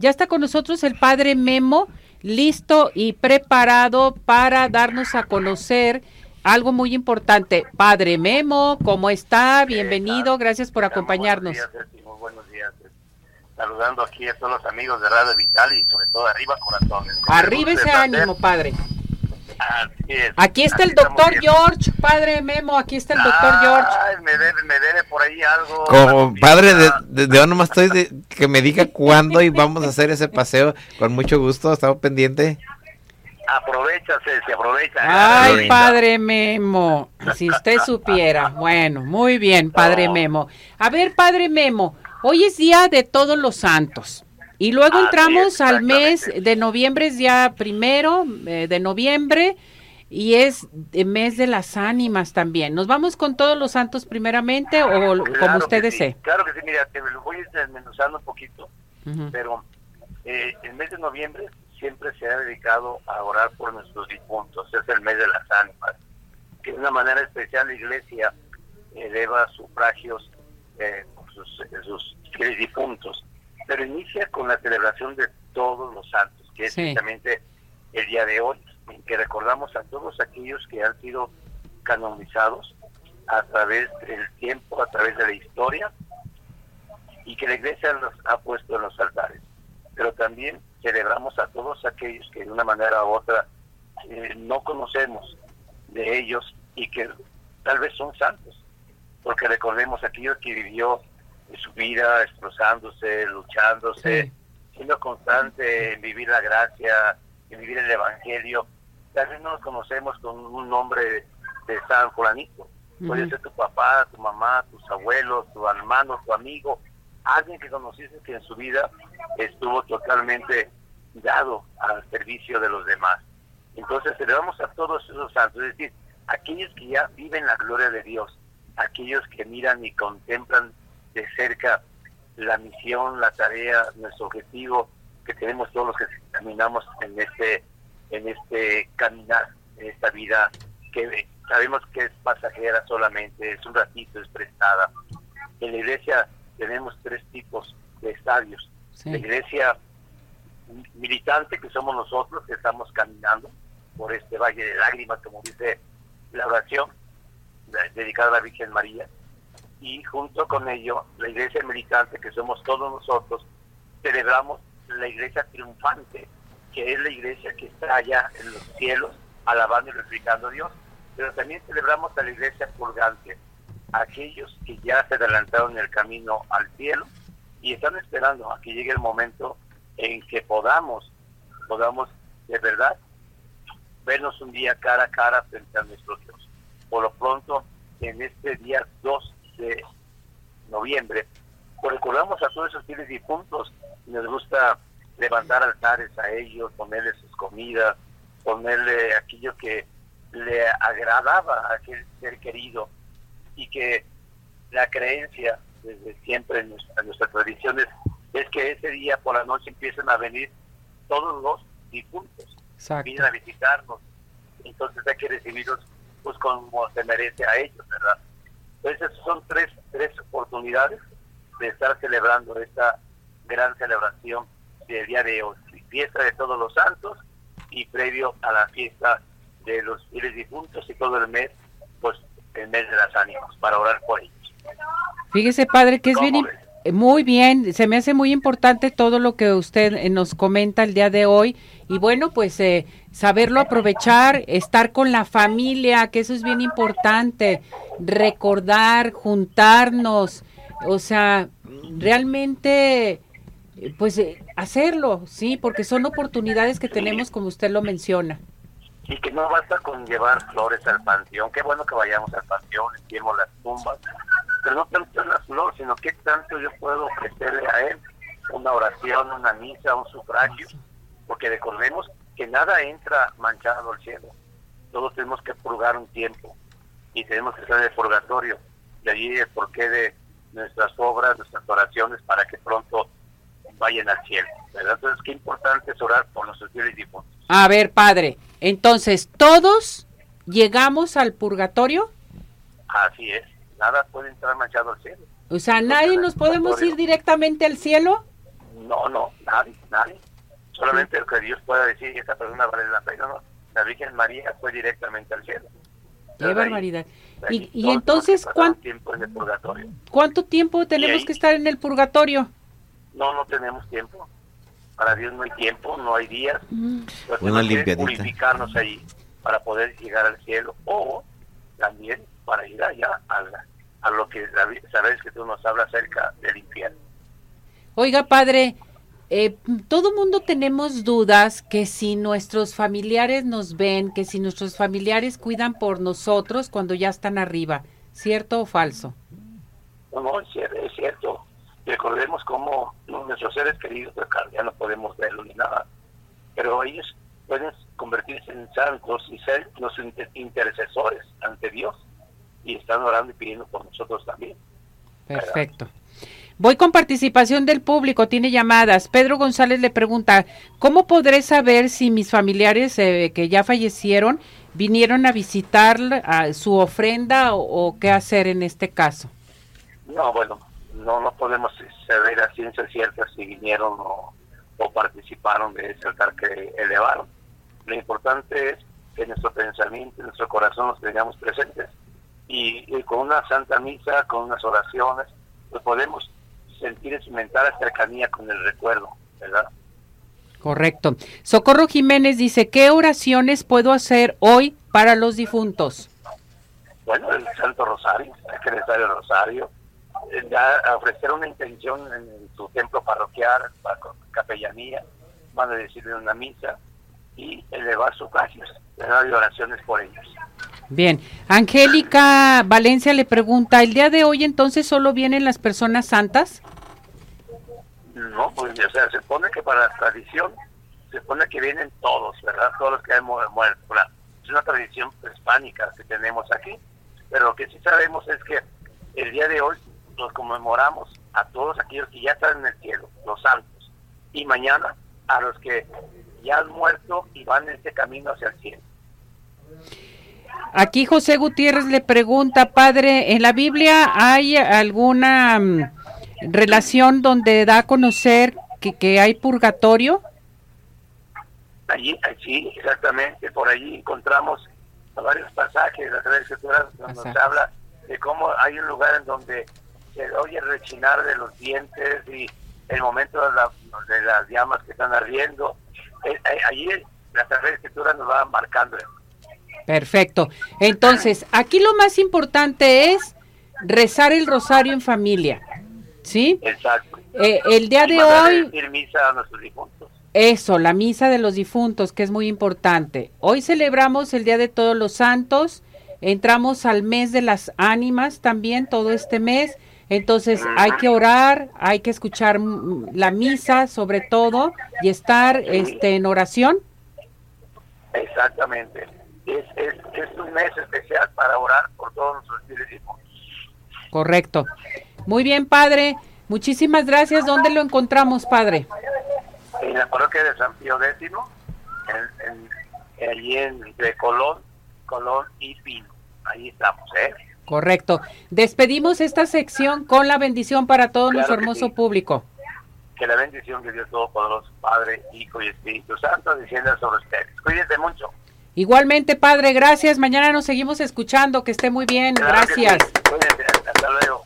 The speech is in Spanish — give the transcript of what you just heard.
Ya está con nosotros el padre Memo, listo y preparado para darnos a conocer algo muy importante. Padre Memo, ¿cómo está? Bienvenido, gracias por acompañarnos. Muy buenos días, saludando aquí a todos los amigos de Radio Vital y sobre todo arriba corazones. Arriba ese ánimo, padre. Aquí está el doctor George, padre Memo, aquí está el doctor George. me debe, me debe por ahí algo. Como padre, de, de, de nomás estoy de, que me diga cuándo y vamos a hacer ese paseo con mucho gusto, estamos pendiente. Aprovecha, se aprovecha. Ay, padre Memo, si usted supiera. Bueno, muy bien, padre Memo. A ver, padre Memo, hoy es día de todos los santos. Y luego entramos al mes de noviembre, es ya primero eh, de noviembre, y es el mes de las ánimas también. ¿Nos vamos con todos los santos primeramente o como usted desee? claro que sí, mira, te lo voy desmenuzando un poquito, pero eh, el mes de noviembre siempre se ha dedicado a orar por nuestros difuntos, es el mes de las ánimas, que de una manera especial la iglesia eleva sufragios eh, por sus, sus difuntos pero inicia con la celebración de todos los santos, que es justamente el día de hoy, en que recordamos a todos aquellos que han sido canonizados a través del tiempo, a través de la historia, y que la iglesia los ha puesto en los altares. Pero también celebramos a todos aquellos que de una manera u otra eh, no conocemos de ellos y que tal vez son santos, porque recordemos aquellos que vivió su vida esforzándose, luchándose, siendo constante en vivir la gracia, en vivir el Evangelio. Tal vez no nos conocemos con un nombre de, San Juanito. Puede ser tu papá, tu mamá, tus abuelos, tu hermano, tu amigo, alguien que conociste que en su vida estuvo totalmente dado al servicio de los demás. Entonces celebramos a todos esos santos, es decir, aquellos que ya viven la gloria de Dios, aquellos que miran y contemplan de cerca la misión, la tarea, nuestro objetivo que tenemos todos los que caminamos en este en este caminar, en esta vida que sabemos que es pasajera solamente, es un ratito, es prestada. En la iglesia tenemos tres tipos de estadios. La iglesia militante, que somos nosotros, que estamos caminando por este valle de lágrimas, como dice la oración dedicada a la Virgen María y junto con ello la iglesia militante, que somos todos nosotros, celebramos la iglesia triunfante, que es la iglesia que está allá en los cielos, alabando y replicando a Dios. Pero también celebramos a la iglesia purgante, aquellos que ya se adelantaron en el camino al cielo y están esperando a que llegue el momento en que podamos, podamos de verdad vernos un día cara a cara frente a nuestro Dios. Por lo pronto, en este día 2 de noviembre, pues recordamos a todos esos fieles difuntos. Nos gusta levantar altares a ellos, ponerles sus comidas, ponerle aquello que le agradaba a aquel ser querido y que la creencia desde siempre en nuestras tradiciones es que ese día por la noche empiezan a venir todos los difuntos, vienen a visitarnos, entonces hay que recibirlos pues como se merece a ellos. Entonces son tres, tres oportunidades de estar celebrando esta gran celebración del día de hoy, fiesta de todos los santos y previo a la fiesta de los fieles difuntos y todo el mes, pues el mes de las ánimas, para orar por ellos. Fíjese, padre, que es bien, muy bien, se me hace muy importante todo lo que usted eh, nos comenta el día de hoy y bueno, pues eh, saberlo aprovechar, estar con la familia, que eso es bien importante, recordar, juntarnos, o sea, realmente pues eh, hacerlo, sí, porque son oportunidades que tenemos como usted lo menciona. Y que no basta con llevar flores al panteón, qué bueno que vayamos al panteón, limpiemos las tumbas, pero no tanto las flores, sino qué tanto yo puedo ofrecerle a él una oración, una misa, un sufragio, porque recordemos que nada entra manchado al cielo, todos tenemos que purgar un tiempo y tenemos que estar en el purgatorio, de allí el porqué de nuestras obras, nuestras oraciones para que pronto vayan al cielo, ¿verdad? Entonces, qué importante es orar por nuestros fieles difuntos. A ver, padre, entonces, ¿todos llegamos al purgatorio? Así es nada puede entrar manchado al cielo. O sea, ¿nadie nos podemos ir directamente al cielo? No, no, nadie, nadie. Solamente el que Dios pueda decir que esta persona vale la pena, no. La Virgen María fue directamente al cielo. Qué barbaridad. y, entonces, ¿cuánto tiempo en el purgatorio? ¿Cuánto tiempo tenemos que estar en el purgatorio? No, no tenemos tiempo. Para Dios no hay tiempo, no hay días. Mm. Una limpiadita. purificarnos ahí para poder llegar al cielo o también para ir allá a, a lo que sabes que tú nos hablas acerca del infierno. Oiga, padre, eh, todo mundo tenemos dudas que si nuestros familiares nos ven, que si nuestros familiares cuidan por nosotros cuando ya están arriba, ¿cierto o falso? No, no, es cierto. Recordemos cómo nuestros seres queridos, pues, ya no podemos verlo ni nada, pero ellos pueden convertirse en santos y ser los intercesores están orando y pidiendo por nosotros también. Perfecto. Voy con participación del público, tiene llamadas. Pedro González le pregunta, ¿cómo podré saber si mis familiares eh, que ya fallecieron vinieron a visitar a su ofrenda o, qué hacer en este caso? No, bueno, no, no podemos saber a ciencia cierta si vinieron o, participaron de ese altar que elevaron. Lo importante es que nuestro pensamiento, nuestro corazón los tengamos presentes. Y, y, con una santa misa, con unas oraciones, pues podemos sentir experimentar la cercanía con el recuerdo, ¿verdad? Correcto. Socorro Jiménez dice, ¿qué oraciones puedo hacer hoy para los difuntos? Bueno, el Santo Rosario, hay que rezar el Rosario, eh, ya ofrecer una intención en su templo parroquial, para capellanía, van a decirle una misa y elevar sus gracias, dar oraciones por ellos. Bien, Angélica Valencia le pregunta, ¿el día de hoy entonces solo vienen las personas santas? No, pues o sea, se pone que para la tradición, se pone que vienen todos, ¿verdad? Todos los que hemos muerto. Es una tradición hispánica que tenemos aquí, pero lo que sí sabemos es que el día de hoy nos conmemoramos a todos aquellos que ya están en el cielo, los santos, y mañana a los que ya han muerto y van en este camino hacia el cielo. Aquí José Gutiérrez le pregunta, padre, ¿en la Biblia hay alguna mm, relación donde da a conocer que, que hay purgatorio? Allí, sí, exactamente, por allí encontramos varios pasajes de las Escrituras donde nos habla de cómo hay un lugar en donde se oye el rechinar de los dientes y el momento de, de las llamas que están ardiendo. Eh, eh, allí las Escrituras nos van marcando Perfecto. Entonces, aquí lo más importante es rezar el rosario en familia. ¿Sí? Exacto. Eh, el día de hoy... Misa a nuestros difuntos. Eso, la misa de los difuntos, que es muy importante. Hoy celebramos el Día de Todos los Santos, entramos al mes de las ánimas también, todo este mes. Entonces hay que orar, hay que escuchar la misa sobre todo y estar este, en oración. Exactamente es, es, un mes especial para orar por todos nuestros fieles Correcto. Muy bien, padre. Muchísimas gracias. ¿Dónde lo encontramos, padre? En la parroquia de San Pío X, en, allí entre Colón, Colón y Pino. Ahí estamos, ¿eh? Correcto. Despedimos esta sección con la bendición para todo nuestro hermoso público. Que la bendición de Dios Todopoderoso, Padre, Hijo y Espíritu Santo descienda sobre ustedes. Cuídense mucho. Igualmente, padre, gracias. Mañana nos seguimos escuchando. Que esté muy bien. gracias. Hasta luego.